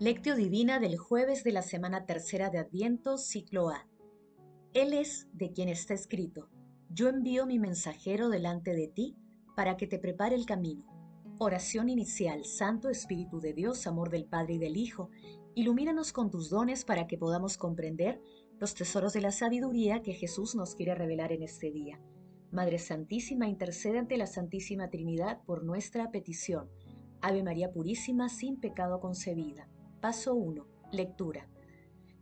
Lectio Divina del jueves de la semana tercera de Adviento, ciclo A. Él es de quien está escrito, yo envío mi mensajero delante de ti para que te prepare el camino. Oración inicial, Santo Espíritu de Dios, amor del Padre y del Hijo, ilumínanos con tus dones para que podamos comprender los tesoros de la sabiduría que Jesús nos quiere revelar en este día. Madre Santísima, intercede ante la Santísima Trinidad por nuestra petición. Ave María Purísima, sin pecado concebida. Paso 1. Lectura.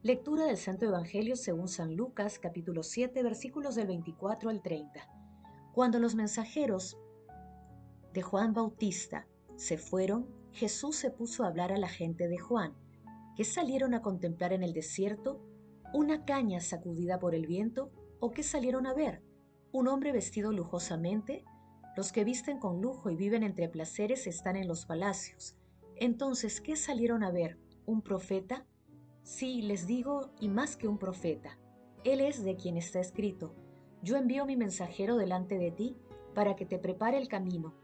Lectura del Santo Evangelio según San Lucas capítulo 7 versículos del 24 al 30. Cuando los mensajeros de Juan Bautista se fueron, Jesús se puso a hablar a la gente de Juan, que salieron a contemplar en el desierto una caña sacudida por el viento o que salieron a ver un hombre vestido lujosamente. Los que visten con lujo y viven entre placeres están en los palacios. Entonces, ¿qué salieron a ver? Un profeta? Sí, les digo, y más que un profeta. Él es de quien está escrito. Yo envío mi mensajero delante de ti para que te prepare el camino.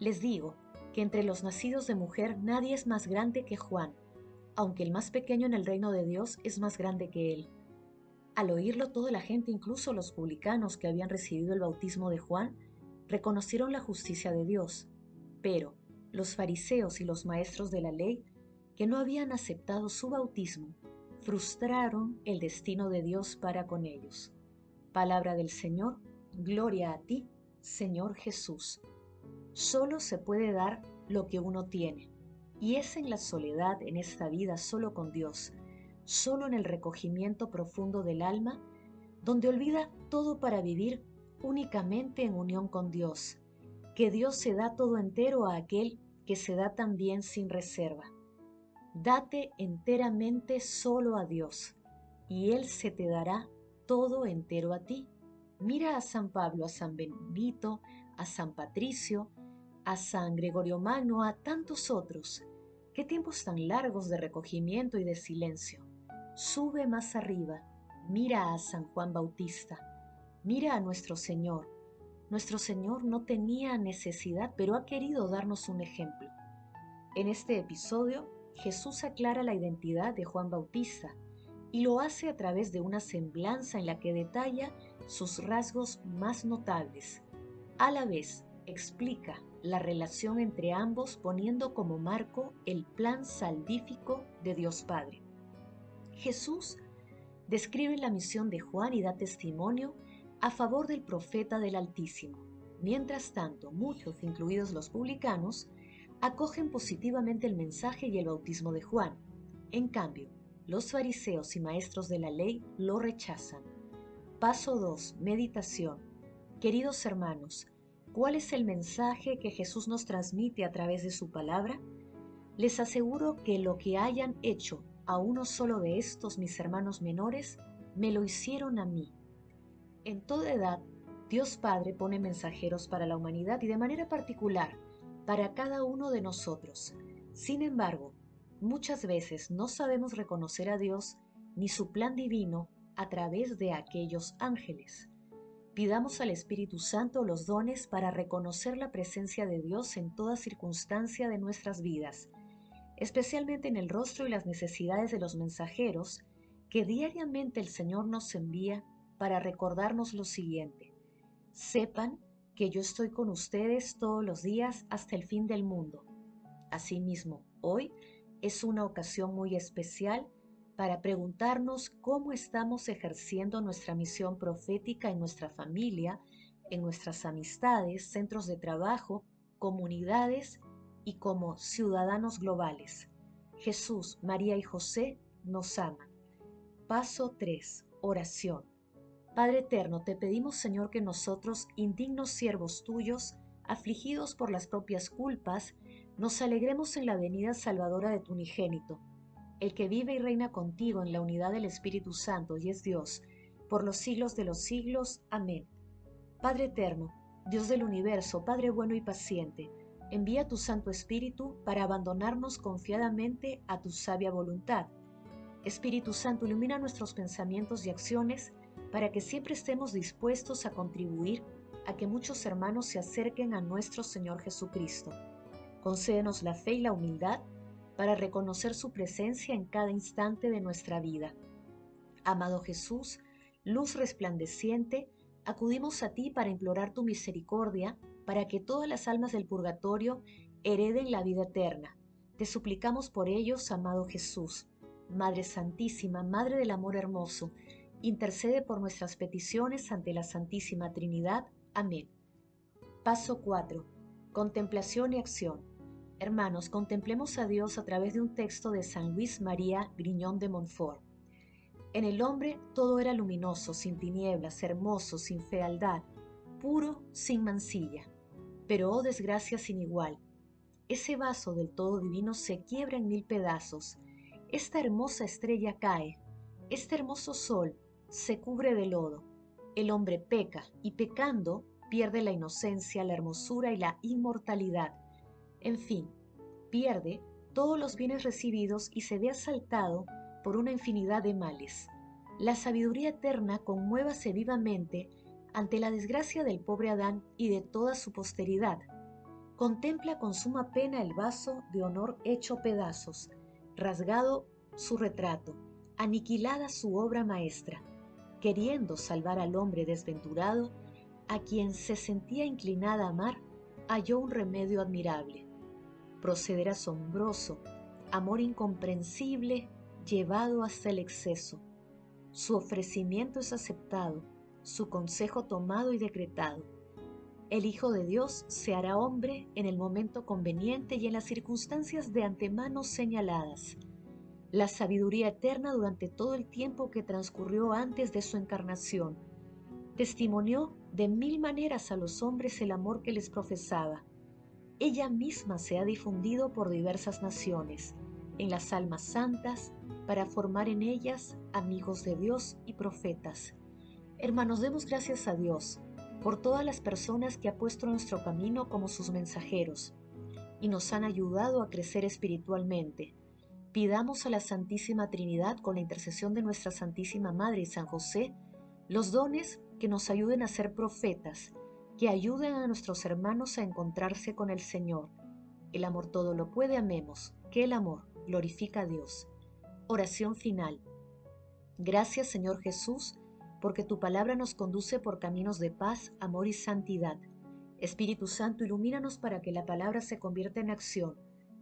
Les digo que entre los nacidos de mujer nadie es más grande que Juan, aunque el más pequeño en el reino de Dios es más grande que él. Al oírlo toda la gente, incluso los publicanos que habían recibido el bautismo de Juan, reconocieron la justicia de Dios. Pero los fariseos y los maestros de la ley que no habían aceptado su bautismo frustraron el destino de Dios para con ellos. Palabra del Señor, gloria a ti, Señor Jesús. Solo se puede dar lo que uno tiene, y es en la soledad en esta vida solo con Dios, solo en el recogimiento profundo del alma, donde olvida todo para vivir únicamente en unión con Dios, que Dios se da todo entero a aquel que se da también sin reserva. Date enteramente solo a Dios, y Él se te dará todo entero a ti. Mira a San Pablo, a San Benito, a San Patricio, a San Gregorio Magno, a tantos otros. Qué tiempos tan largos de recogimiento y de silencio. Sube más arriba, mira a San Juan Bautista, mira a nuestro Señor. Nuestro Señor no tenía necesidad, pero ha querido darnos un ejemplo. En este episodio Jesús aclara la identidad de Juan Bautista y lo hace a través de una semblanza en la que detalla sus rasgos más notables. A la vez, explica la relación entre ambos poniendo como marco el plan salvífico de Dios Padre. Jesús describe la misión de Juan y da testimonio a favor del profeta del Altísimo. Mientras tanto, muchos, incluidos los publicanos, acogen positivamente el mensaje y el bautismo de Juan. En cambio, los fariseos y maestros de la ley lo rechazan. Paso 2. Meditación. Queridos hermanos, ¿cuál es el mensaje que Jesús nos transmite a través de su palabra? Les aseguro que lo que hayan hecho a uno solo de estos mis hermanos menores, me lo hicieron a mí. En toda edad, Dios Padre pone mensajeros para la humanidad y de manera particular para cada uno de nosotros. Sin embargo, muchas veces no sabemos reconocer a Dios ni su plan divino a través de aquellos ángeles. Pidamos al Espíritu Santo los dones para reconocer la presencia de Dios en toda circunstancia de nuestras vidas, especialmente en el rostro y las necesidades de los mensajeros que diariamente el Señor nos envía para recordarnos lo siguiente. Sepan que yo estoy con ustedes todos los días hasta el fin del mundo. Asimismo, hoy es una ocasión muy especial para preguntarnos cómo estamos ejerciendo nuestra misión profética en nuestra familia, en nuestras amistades, centros de trabajo, comunidades y como ciudadanos globales. Jesús, María y José nos aman. Paso 3. Oración. Padre eterno, te pedimos, Señor, que nosotros, indignos siervos tuyos, afligidos por las propias culpas, nos alegremos en la venida salvadora de tu unigénito, el que vive y reina contigo en la unidad del Espíritu Santo y es Dios, por los siglos de los siglos. Amén. Padre eterno, Dios del universo, Padre bueno y paciente, envía tu Santo Espíritu para abandonarnos confiadamente a tu sabia voluntad. Espíritu Santo, ilumina nuestros pensamientos y acciones, para que siempre estemos dispuestos a contribuir a que muchos hermanos se acerquen a nuestro Señor Jesucristo. Concédenos la fe y la humildad para reconocer su presencia en cada instante de nuestra vida. Amado Jesús, luz resplandeciente, acudimos a ti para implorar tu misericordia, para que todas las almas del purgatorio hereden la vida eterna. Te suplicamos por ellos, amado Jesús. Madre Santísima, Madre del Amor Hermoso, intercede por nuestras peticiones ante la Santísima Trinidad. Amén. Paso 4. Contemplación y acción. Hermanos, contemplemos a Dios a través de un texto de San Luis María Griñón de Montfort. En el hombre todo era luminoso, sin tinieblas, hermoso, sin fealdad, puro, sin mancilla. Pero, oh desgracia sin igual, ese vaso del todo divino se quiebra en mil pedazos. Esta hermosa estrella cae, este hermoso sol se cubre de lodo. El hombre peca y pecando pierde la inocencia, la hermosura y la inmortalidad. En fin, pierde todos los bienes recibidos y se ve asaltado por una infinidad de males. La sabiduría eterna conmuévase vivamente ante la desgracia del pobre Adán y de toda su posteridad. Contempla con suma pena el vaso de honor hecho pedazos, rasgado su retrato, aniquilada su obra maestra, queriendo salvar al hombre desventurado, a quien se sentía inclinada a amar, halló un remedio admirable. Proceder asombroso, amor incomprensible, llevado hasta el exceso. Su ofrecimiento es aceptado, su consejo tomado y decretado. El Hijo de Dios se hará hombre en el momento conveniente y en las circunstancias de antemano señaladas. La sabiduría eterna durante todo el tiempo que transcurrió antes de su encarnación testimonió de mil maneras a los hombres el amor que les profesaba. Ella misma se ha difundido por diversas naciones, en las almas santas, para formar en ellas amigos de Dios y profetas. Hermanos, demos gracias a Dios por todas las personas que ha puesto en nuestro camino como sus mensajeros y nos han ayudado a crecer espiritualmente. Pidamos a la Santísima Trinidad, con la intercesión de nuestra Santísima Madre y San José, los dones que nos ayuden a ser profetas, que ayuden a nuestros hermanos a encontrarse con el Señor. El amor todo lo puede, amemos, que el amor glorifica a Dios. Oración final. Gracias Señor Jesús, porque tu palabra nos conduce por caminos de paz, amor y santidad. Espíritu Santo, ilumínanos para que la palabra se convierta en acción.